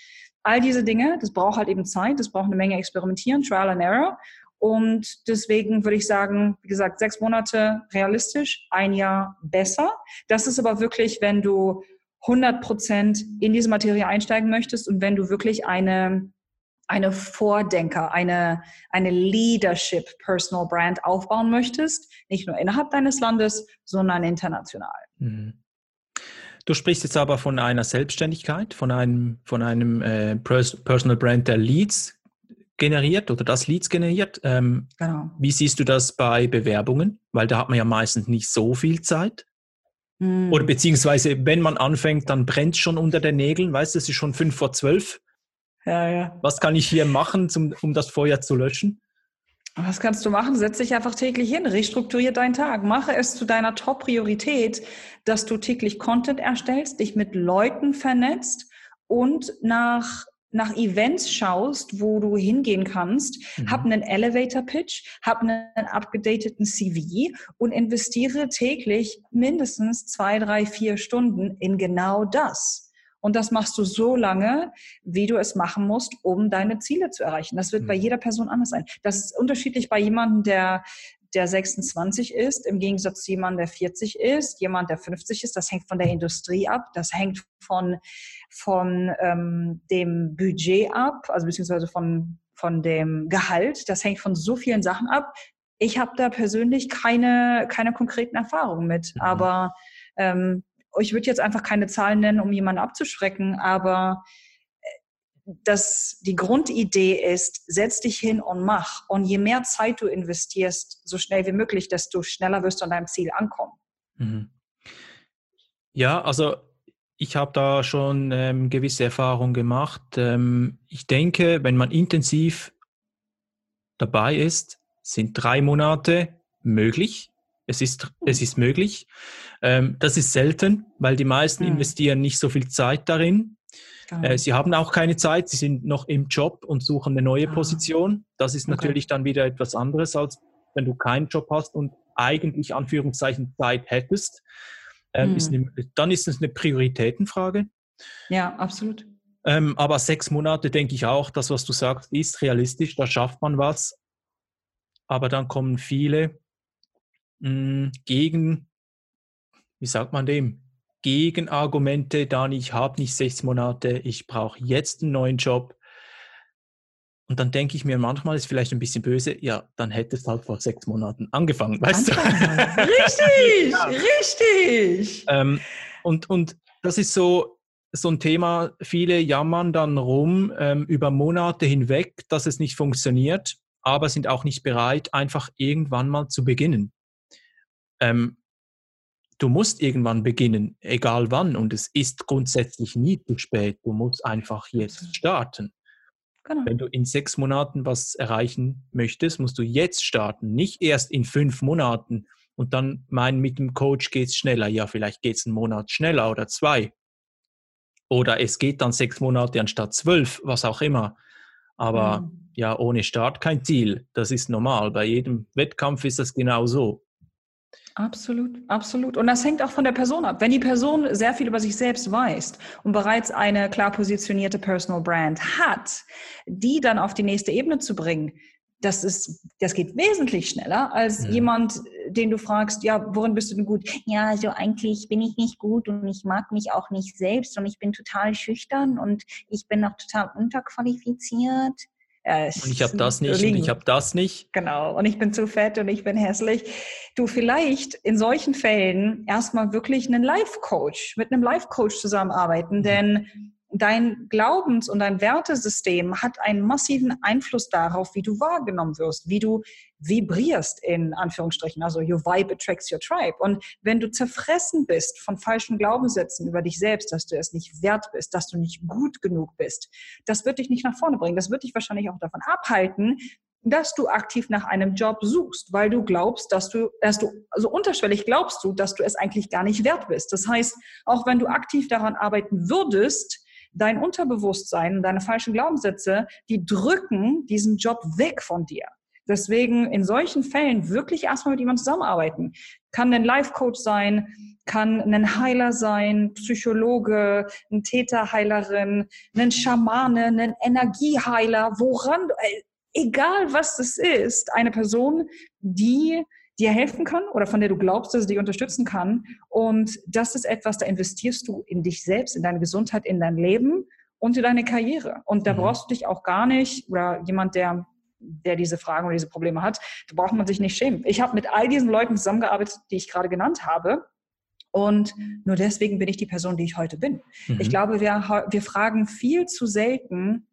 All diese Dinge, das braucht halt eben Zeit, das braucht eine Menge Experimentieren, Trial and Error. Und deswegen würde ich sagen, wie gesagt, sechs Monate realistisch, ein Jahr besser. Das ist aber wirklich, wenn du 100 Prozent in diese Materie einsteigen möchtest und wenn du wirklich eine, eine Vordenker, eine, eine Leadership Personal Brand aufbauen möchtest, nicht nur innerhalb deines Landes, sondern international. Mhm. Du sprichst jetzt aber von einer Selbstständigkeit, von einem, von einem äh, Personal Brand, der Leads generiert oder das Leads generiert. Ähm, genau. Wie siehst du das bei Bewerbungen? Weil da hat man ja meistens nicht so viel Zeit. Hm. Oder beziehungsweise, wenn man anfängt, dann brennt es schon unter den Nägeln. Weißt du, es ist schon fünf vor zwölf. Ja, ja. Was kann ich hier machen, zum, um das Feuer zu löschen? Was kannst du machen? Setz dich einfach täglich hin, restrukturier deinen Tag, mache es zu deiner Top-Priorität, dass du täglich Content erstellst, dich mit Leuten vernetzt und nach nach Events schaust, wo du hingehen kannst, mhm. hab einen Elevator Pitch, hab einen abgedateten CV und investiere täglich mindestens zwei, drei, vier Stunden in genau das. Und das machst du so lange, wie du es machen musst, um deine Ziele zu erreichen. Das wird mhm. bei jeder Person anders sein. Das ist unterschiedlich bei jemandem, der der 26 ist, im Gegensatz zu jemandem, der 40 ist, jemand, der 50 ist. Das hängt von der Industrie ab, das hängt von, von ähm, dem Budget ab, also beziehungsweise von, von dem Gehalt. Das hängt von so vielen Sachen ab. Ich habe da persönlich keine, keine konkreten Erfahrungen mit, mhm. aber ähm, ich würde jetzt einfach keine Zahlen nennen, um jemanden abzuschrecken, aber dass die Grundidee ist, setz dich hin und mach. Und je mehr Zeit du investierst, so schnell wie möglich, desto schneller wirst du an deinem Ziel ankommen. Mhm. Ja, also ich habe da schon ähm, gewisse Erfahrungen gemacht. Ähm, ich denke, wenn man intensiv dabei ist, sind drei Monate möglich. Es ist, es ist möglich. Ähm, das ist selten, weil die meisten mhm. investieren nicht so viel Zeit darin. Äh, sie haben auch keine Zeit, sie sind noch im Job und suchen eine neue ah. Position. Das ist natürlich okay. dann wieder etwas anderes, als wenn du keinen Job hast und eigentlich Anführungszeichen Zeit hättest. Ähm, mhm. ist eine, dann ist es eine Prioritätenfrage. Ja, absolut. Ähm, aber sechs Monate denke ich auch, das, was du sagst, ist realistisch, da schafft man was. Aber dann kommen viele mh, hm, gegen, wie sagt man dem, Gegenargumente, Dani, ich habe nicht sechs Monate, ich brauche jetzt einen neuen Job. Und dann denke ich mir manchmal, ist vielleicht ein bisschen böse, ja, dann hättest du halt vor sechs Monaten angefangen, weißt du? Richtig, ja. richtig. Ähm, und, und das ist so, so ein Thema, viele jammern dann rum ähm, über Monate hinweg, dass es nicht funktioniert, aber sind auch nicht bereit, einfach irgendwann mal zu beginnen. Ähm, du musst irgendwann beginnen, egal wann, und es ist grundsätzlich nie zu spät. Du musst einfach jetzt starten. Genau. Wenn du in sechs Monaten was erreichen möchtest, musst du jetzt starten, nicht erst in fünf Monaten und dann meinen, mit dem Coach geht es schneller. Ja, vielleicht geht es einen Monat schneller oder zwei. Oder es geht dann sechs Monate anstatt zwölf, was auch immer. Aber mhm. ja, ohne Start kein Ziel. Das ist normal. Bei jedem Wettkampf ist das genau so. Absolut, absolut. Und das hängt auch von der Person ab. Wenn die Person sehr viel über sich selbst weiß und bereits eine klar positionierte Personal Brand hat, die dann auf die nächste Ebene zu bringen, das ist, das geht wesentlich schneller als ja. jemand, den du fragst, ja, worin bist du denn gut? Ja, also eigentlich bin ich nicht gut und ich mag mich auch nicht selbst und ich bin total schüchtern und ich bin noch total unterqualifiziert. Ja, und ich habe das nicht liegen. und ich habe das nicht. Genau, und ich bin zu fett und ich bin hässlich. Du vielleicht in solchen Fällen erstmal wirklich einen Life-Coach, mit einem Life-Coach zusammenarbeiten, mhm. denn dein Glaubens- und dein Wertesystem hat einen massiven Einfluss darauf, wie du wahrgenommen wirst, wie du vibrierst, in Anführungsstrichen. Also your vibe attracts your tribe. Und wenn du zerfressen bist von falschen Glaubenssätzen über dich selbst, dass du es nicht wert bist, dass du nicht gut genug bist, das wird dich nicht nach vorne bringen. Das wird dich wahrscheinlich auch davon abhalten, dass du aktiv nach einem Job suchst, weil du glaubst, dass du, dass du, also unterschwellig glaubst du, dass du es eigentlich gar nicht wert bist. Das heißt, auch wenn du aktiv daran arbeiten würdest, dein Unterbewusstsein, deine falschen Glaubenssätze, die drücken diesen Job weg von dir. Deswegen in solchen Fällen wirklich erstmal mit jemandem zusammenarbeiten. Kann ein Life-Coach sein, kann ein Heiler sein, Psychologe, ein Täterheilerin, ein Schamane, ein Energieheiler, woran, äh, egal was es ist, eine Person, die dir helfen kann oder von der du glaubst, dass sie dich unterstützen kann. Und das ist etwas, da investierst du in dich selbst, in deine Gesundheit, in dein Leben und in deine Karriere. Und da mhm. brauchst du dich auch gar nicht oder jemand, der der diese Fragen oder diese Probleme hat, da braucht man sich nicht schämen. Ich habe mit all diesen Leuten zusammengearbeitet, die ich gerade genannt habe. Und nur deswegen bin ich die Person, die ich heute bin. Mhm. Ich glaube, wir, wir fragen viel zu selten,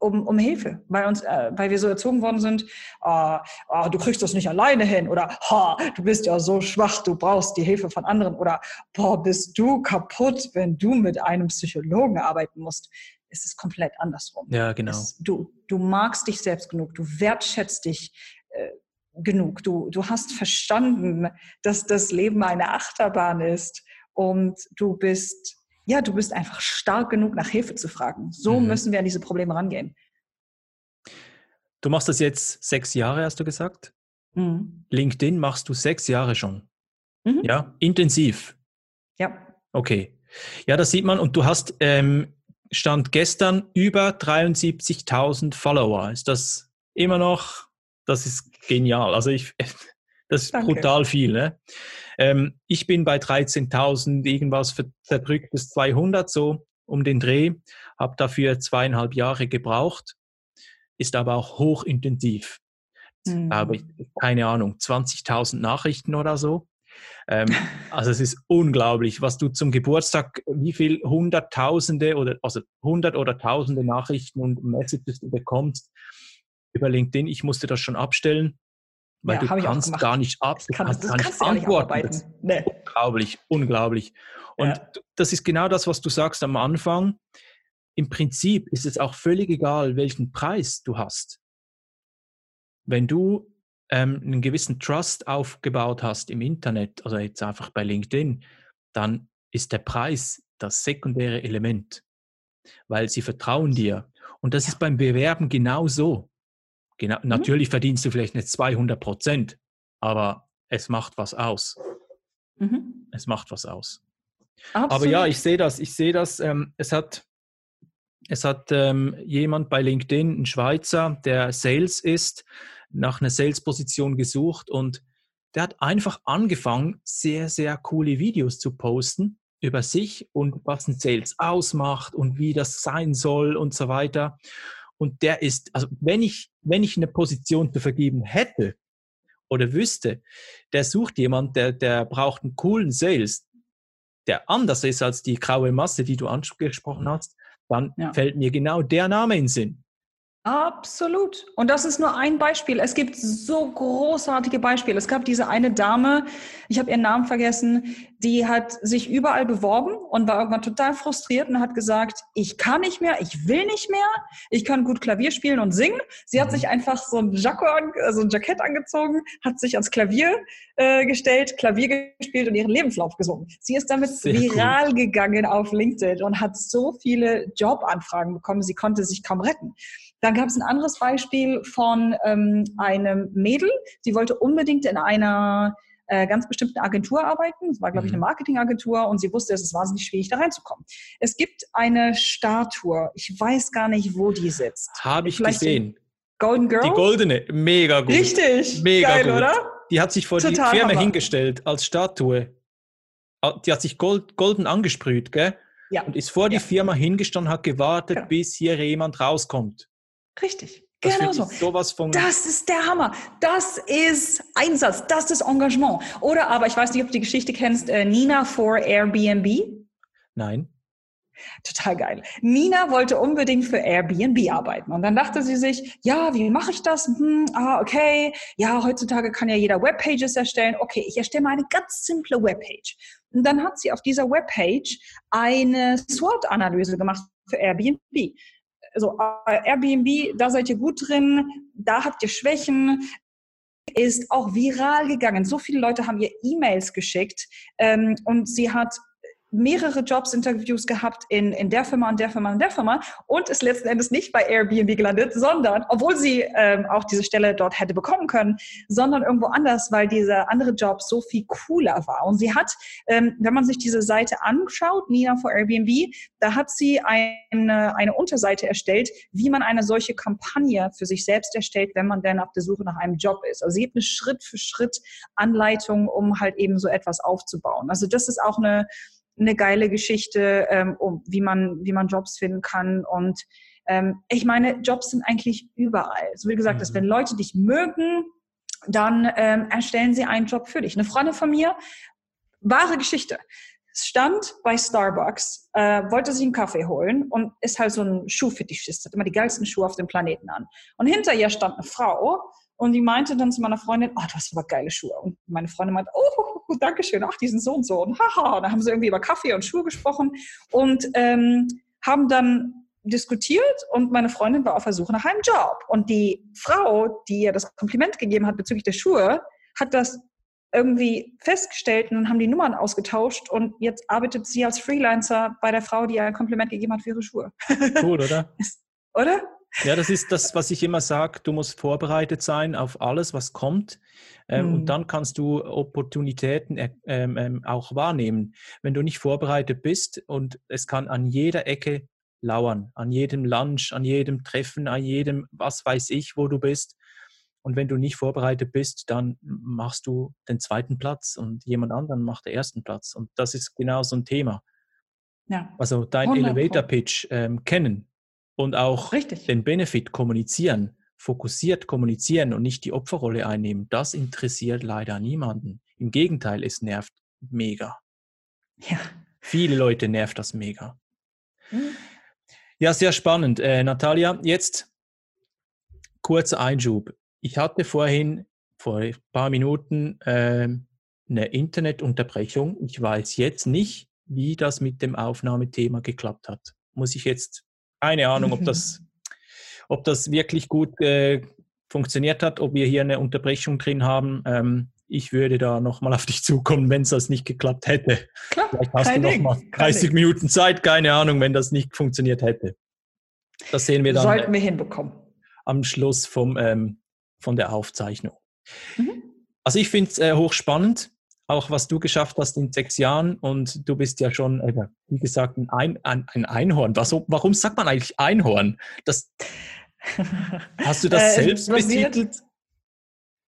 um, um Hilfe, weil uns, äh, weil wir so erzogen worden sind, äh, oh, du kriegst das nicht alleine hin oder ha, du bist ja so schwach, du brauchst die Hilfe von anderen oder boah, bist du kaputt, wenn du mit einem Psychologen arbeiten musst. Es ist komplett andersrum. Ja, genau. Es, du, du magst dich selbst genug, du wertschätzt dich äh, genug, du, du hast verstanden, dass das Leben eine Achterbahn ist und du bist ja, du bist einfach stark genug, nach Hilfe zu fragen. So mhm. müssen wir an diese Probleme rangehen. Du machst das jetzt sechs Jahre, hast du gesagt? Mhm. LinkedIn machst du sechs Jahre schon. Mhm. Ja, intensiv. Ja. Okay. Ja, das sieht man. Und du hast ähm, Stand gestern über 73.000 Follower. Ist das immer noch? Das ist genial. Also ich, das ist Danke. brutal viel. Ne? Ähm, ich bin bei 13.000 irgendwas verdrücktes 200 so um den Dreh, habe dafür zweieinhalb Jahre gebraucht, ist aber auch hochintensiv. Mhm. Habe ich, keine Ahnung, 20.000 Nachrichten oder so. Ähm, also es ist unglaublich, was du zum Geburtstag, wie viel Hunderttausende oder also hundert oder Tausende Nachrichten und Messages du bekommst über LinkedIn. Ich musste das schon abstellen. Weil ja, du kannst gar nicht ab, du kann, kannst gar nicht antworten. Nicht nee. Unglaublich, unglaublich. Und ja. das ist genau das, was du sagst am Anfang. Im Prinzip ist es auch völlig egal, welchen Preis du hast. wenn du ähm, einen gewissen Trust aufgebaut hast im Internet, also jetzt einfach bei LinkedIn, dann ist der Preis das sekundäre Element, weil sie vertrauen dir. Und das ja. ist beim Bewerben genauso. Genau, mhm. Natürlich verdienst du vielleicht nicht 200 Prozent, aber es macht was aus. Mhm. Es macht was aus. Absolut. Aber ja, ich sehe das. Ich sehe das. Ähm, es hat, es hat ähm, jemand bei LinkedIn, ein Schweizer, der Sales ist, nach einer Sales-Position gesucht und der hat einfach angefangen, sehr, sehr coole Videos zu posten über sich und was ein Sales ausmacht und wie das sein soll und so weiter. Und der ist, also wenn ich, wenn ich eine Position zu vergeben hätte oder wüsste, der sucht jemand, der, der braucht einen coolen Sales, der anders ist als die graue Masse, die du angesprochen hast, dann ja. fällt mir genau der Name in den Sinn. Absolut. Und das ist nur ein Beispiel. Es gibt so großartige Beispiele. Es gab diese eine Dame, ich habe ihren Namen vergessen, die hat sich überall beworben und war irgendwann total frustriert und hat gesagt, ich kann nicht mehr, ich will nicht mehr, ich kann gut Klavier spielen und singen. Sie hat mhm. sich einfach so ein, Jacko, so ein Jackett angezogen, hat sich ans Klavier äh, gestellt, Klavier gespielt und ihren Lebenslauf gesungen. Sie ist damit Sehr viral cool. gegangen auf LinkedIn und hat so viele Jobanfragen bekommen, sie konnte sich kaum retten. Dann gab es ein anderes Beispiel von ähm, einem Mädel. Sie wollte unbedingt in einer äh, ganz bestimmten Agentur arbeiten. Es war, glaube ich, eine mhm. Marketingagentur und sie wusste, es ist wahnsinnig schwierig, da reinzukommen. Es gibt eine Statue. Ich weiß gar nicht, wo die sitzt. Habe ich Vielleicht gesehen. Golden Girl? Die goldene. Mega gut. Richtig. Mega Geil, gut. oder? Die hat sich vor Total die Firma Hammer. hingestellt als Statue. Die hat sich gold, golden angesprüht, gell? Ja. Und ist vor die Firma hingestanden, hat gewartet, genau. bis hier jemand rauskommt. Richtig. Das genau so. Sowas von das ist der Hammer. Das ist Einsatz, das ist Engagement. Oder aber, ich weiß nicht, ob du die Geschichte kennst, äh, Nina for Airbnb. Nein. Total geil. Nina wollte unbedingt für Airbnb arbeiten. Und dann dachte sie sich, ja, wie mache ich das? Hm, ah, okay. Ja, heutzutage kann ja jeder Webpages erstellen. Okay, ich erstelle mal eine ganz simple Webpage. Und dann hat sie auf dieser Webpage eine SWOT-Analyse gemacht für Airbnb also Airbnb, da seid ihr gut drin, da habt ihr Schwächen, ist auch viral gegangen. So viele Leute haben ihr E-Mails geschickt ähm, und sie hat mehrere Jobs-Interviews gehabt in, in der Firma und der Firma und der Firma und ist letzten Endes nicht bei Airbnb gelandet, sondern, obwohl sie ähm, auch diese Stelle dort hätte bekommen können, sondern irgendwo anders, weil dieser andere Job so viel cooler war. Und sie hat, ähm, wenn man sich diese Seite anschaut, Nina for Airbnb, da hat sie eine, eine Unterseite erstellt, wie man eine solche Kampagne für sich selbst erstellt, wenn man denn auf der Suche nach einem Job ist. Also sie hat eine Schritt für Schritt Anleitung, um halt eben so etwas aufzubauen. Also das ist auch eine eine geile Geschichte, ähm, um, wie, man, wie man Jobs finden kann. Und ähm, ich meine, Jobs sind eigentlich überall. So wie gesagt, mhm. dass wenn Leute dich mögen, dann ähm, erstellen sie einen Job für dich. Eine Freundin von mir, wahre Geschichte, stand bei Starbucks, äh, wollte sich einen Kaffee holen und ist halt so ein Schuhfetischist, hat immer die geilsten Schuhe auf dem Planeten an. Und hinter ihr stand eine Frau und die meinte dann zu meiner Freundin, oh, du hast aber geile Schuhe. Und meine Freundin meinte, oh, danke schön, ach, die sind so und so. Und haha, und dann haben sie irgendwie über Kaffee und Schuhe gesprochen und ähm, haben dann diskutiert und meine Freundin war auf der Suche nach einem Job. Und die Frau, die ihr das Kompliment gegeben hat bezüglich der Schuhe, hat das irgendwie festgestellt und dann haben die Nummern ausgetauscht und jetzt arbeitet sie als Freelancer bei der Frau, die ihr ein Kompliment gegeben hat für ihre Schuhe. Cool, oder? oder? Ja, das ist das, was ich immer sage. Du musst vorbereitet sein auf alles, was kommt. Ähm, mhm. Und dann kannst du Opportunitäten äh, ähm, ähm, auch wahrnehmen. Wenn du nicht vorbereitet bist und es kann an jeder Ecke lauern, an jedem Lunch, an jedem Treffen, an jedem, was weiß ich, wo du bist. Und wenn du nicht vorbereitet bist, dann machst du den zweiten Platz und jemand anderen macht den ersten Platz. Und das ist genau so ein Thema. Ja. Also dein Elevator Pitch ähm, kennen, und auch Richtig. den Benefit kommunizieren, fokussiert kommunizieren und nicht die Opferrolle einnehmen, das interessiert leider niemanden. Im Gegenteil, es nervt mega. Ja. Viele Leute nervt das mega. Mhm. Ja, sehr spannend. Äh, Natalia, jetzt kurzer Einschub. Ich hatte vorhin, vor ein paar Minuten, äh, eine Internetunterbrechung. Ich weiß jetzt nicht, wie das mit dem Aufnahmethema geklappt hat. Muss ich jetzt keine Ahnung, ob das, ob das wirklich gut äh, funktioniert hat, ob wir hier eine Unterbrechung drin haben. Ähm, ich würde da nochmal auf dich zukommen, wenn es das nicht geklappt hätte. Klar, Vielleicht hast du nochmal 30 Minuten Zeit, keine Ahnung, wenn das nicht funktioniert hätte. Das sehen wir dann. Sollten wir hinbekommen. Am Schluss vom, ähm, von der Aufzeichnung. Mhm. Also ich finde es äh, hochspannend, auch was du geschafft hast in sechs Jahren und du bist ja schon, äh, wie gesagt, ein, ein, ein Einhorn. Was, warum sagt man eigentlich Einhorn? Das, hast du das äh, selbst betitelt?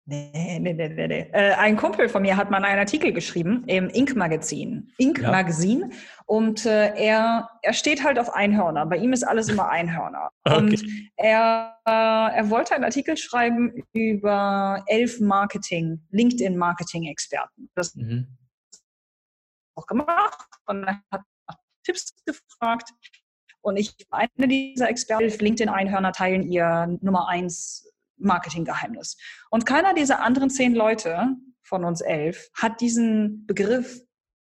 Nee, nee, nee, nee. nee. Äh, ein Kumpel von mir hat mal einen Artikel geschrieben im Ink-Magazin. Ink-Magazin. Ja. Und äh, er, er steht halt auf Einhörner. Bei ihm ist alles immer Einhörner. Okay. Und er, äh, er wollte einen Artikel schreiben über elf Marketing, LinkedIn-Marketing-Experten. Das mhm. auch gemacht. Und er hat Tipps gefragt. Und ich, eine dieser Experten, LinkedIn-Einhörner teilen ihr Nummer eins Marketinggeheimnis. Und keiner dieser anderen zehn Leute von uns elf hat diesen Begriff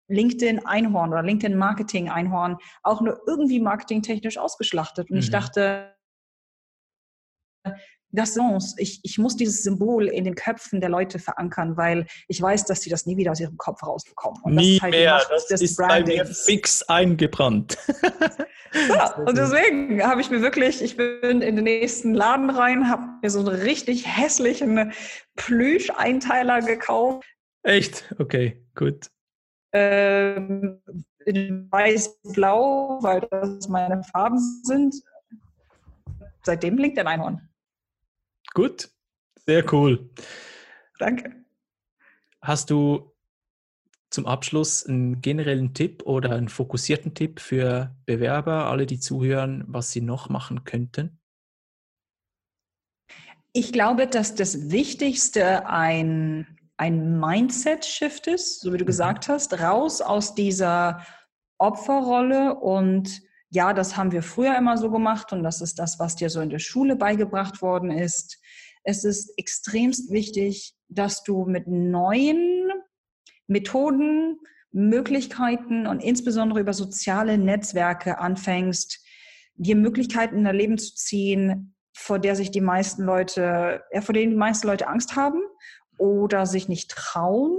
LinkedIn Einhorn oder LinkedIn Marketing Einhorn auch nur irgendwie marketingtechnisch ausgeschlachtet. Und mhm. ich dachte, das ich, ich muss dieses Symbol in den Köpfen der Leute verankern, weil ich weiß, dass sie das nie wieder aus ihrem Kopf rausbekommen. Und nie das halt mehr, das ist bei mir fix eingebrannt. ja, und deswegen habe ich mir wirklich, ich bin in den nächsten Laden rein, habe mir so einen richtig hässlichen Plüsch-Einteiler gekauft. Echt? Okay, gut. Ähm, in weiß-blau, weil das meine Farben sind. Seitdem blinkt ein Einhorn. Gut, sehr cool. Danke. Hast du zum Abschluss einen generellen Tipp oder einen fokussierten Tipp für Bewerber, alle, die zuhören, was sie noch machen könnten? Ich glaube, dass das Wichtigste ein, ein Mindset-Shift ist, so wie du mhm. gesagt hast, raus aus dieser Opferrolle und ja, das haben wir früher immer so gemacht und das ist das, was dir so in der Schule beigebracht worden ist. Es ist extremst wichtig, dass du mit neuen Methoden, Möglichkeiten und insbesondere über soziale Netzwerke anfängst, dir Möglichkeiten in dein Leben zu ziehen, vor der sich die meisten Leute, ja, vor denen die meisten Leute Angst haben oder sich nicht trauen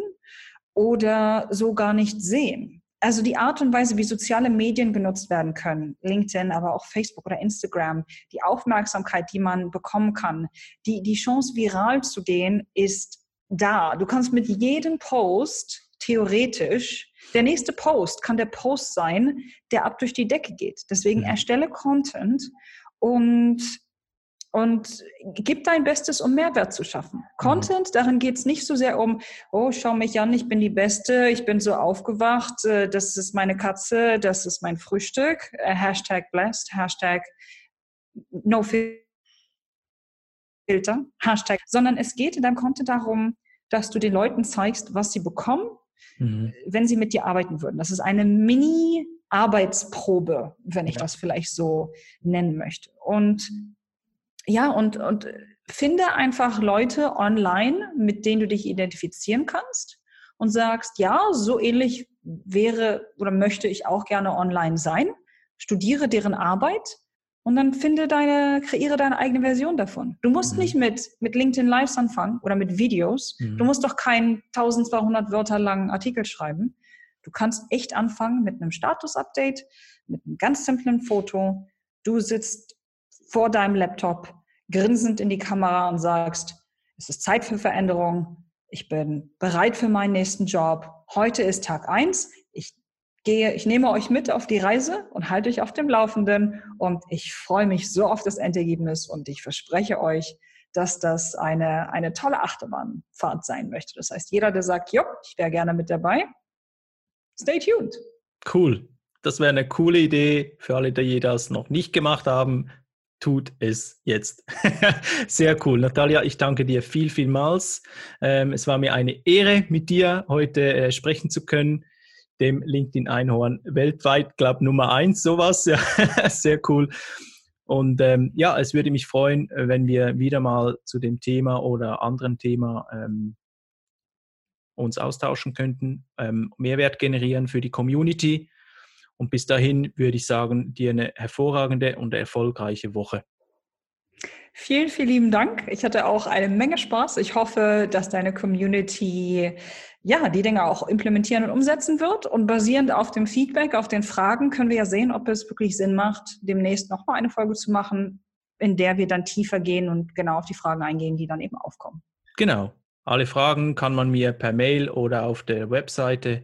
oder so gar nicht sehen also die Art und Weise, wie soziale Medien genutzt werden können, LinkedIn, aber auch Facebook oder Instagram, die Aufmerksamkeit, die man bekommen kann, die, die Chance, viral zu gehen, ist da. Du kannst mit jedem Post theoretisch, der nächste Post kann der Post sein, der ab durch die Decke geht. Deswegen mhm. erstelle Content und und gib dein Bestes, um Mehrwert zu schaffen. Mhm. Content, darin geht es nicht so sehr um, oh, schau mich an, ich bin die Beste, ich bin so aufgewacht, äh, das ist meine Katze, das ist mein Frühstück, äh, Hashtag blessed, Hashtag no filter, Hashtag, sondern es geht in deinem Content darum, dass du den Leuten zeigst, was sie bekommen, mhm. wenn sie mit dir arbeiten würden. Das ist eine Mini-Arbeitsprobe, wenn ich ja. das vielleicht so nennen möchte. Und ja, und, und finde einfach Leute online, mit denen du dich identifizieren kannst und sagst, ja, so ähnlich wäre oder möchte ich auch gerne online sein. Studiere deren Arbeit und dann finde deine, kreiere deine eigene Version davon. Du musst mhm. nicht mit, mit LinkedIn Lives anfangen oder mit Videos. Mhm. Du musst doch keinen 1200 Wörter langen Artikel schreiben. Du kannst echt anfangen mit einem Status-Update, mit einem ganz simplen Foto. Du sitzt vor deinem Laptop, grinsend in die Kamera und sagst, es ist Zeit für Veränderung, ich bin bereit für meinen nächsten Job, heute ist Tag eins, ich gehe, ich nehme euch mit auf die Reise und halte euch auf dem Laufenden und ich freue mich so auf das Endergebnis und ich verspreche euch, dass das eine, eine tolle Achterbahnfahrt sein möchte. Das heißt, jeder, der sagt, jo, ich wäre gerne mit dabei, stay tuned. Cool. Das wäre eine coole Idee für alle, die das noch nicht gemacht haben tut es jetzt. Sehr cool. Natalia, ich danke dir viel, vielmals. Ähm, es war mir eine Ehre, mit dir heute äh, sprechen zu können. Dem LinkedIn Einhorn weltweit, glaube Nummer eins, sowas. Ja, sehr cool. Und ähm, ja, es würde mich freuen, wenn wir wieder mal zu dem Thema oder anderen Thema ähm, uns austauschen könnten, ähm, Mehrwert generieren für die Community. Und bis dahin würde ich sagen, dir eine hervorragende und erfolgreiche Woche. Vielen, vielen lieben Dank. Ich hatte auch eine Menge Spaß. Ich hoffe, dass deine Community ja, die Dinge auch implementieren und umsetzen wird. Und basierend auf dem Feedback, auf den Fragen, können wir ja sehen, ob es wirklich Sinn macht, demnächst nochmal eine Folge zu machen, in der wir dann tiefer gehen und genau auf die Fragen eingehen, die dann eben aufkommen. Genau. Alle Fragen kann man mir per Mail oder auf der Webseite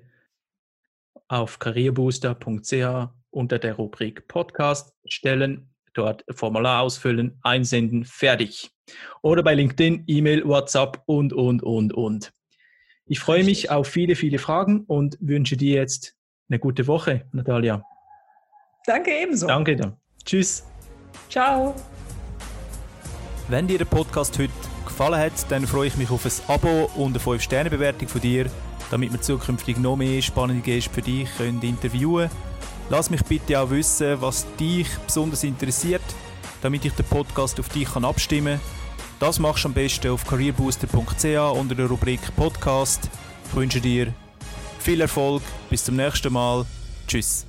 auf karrierebooster.ch unter der Rubrik Podcast stellen, dort Formular ausfüllen, einsenden, fertig. Oder bei LinkedIn, E-Mail, WhatsApp und, und, und, und. Ich freue mich auf viele, viele Fragen und wünsche dir jetzt eine gute Woche, Natalia. Danke ebenso. Danke dir. Tschüss. Ciao. Wenn dir der Podcast heute gefallen hat, dann freue ich mich auf ein Abo und eine 5-Sterne-Bewertung von dir, damit wir zukünftig noch mehr spannende Gäste für dich können interviewen können. Lass mich bitte auch wissen, was dich besonders interessiert, damit ich den Podcast auf dich abstimmen kann das machst du am besten auf careerbooster.ch unter der Rubrik Podcast. Ich wünsche dir viel Erfolg, bis zum nächsten Mal. Tschüss.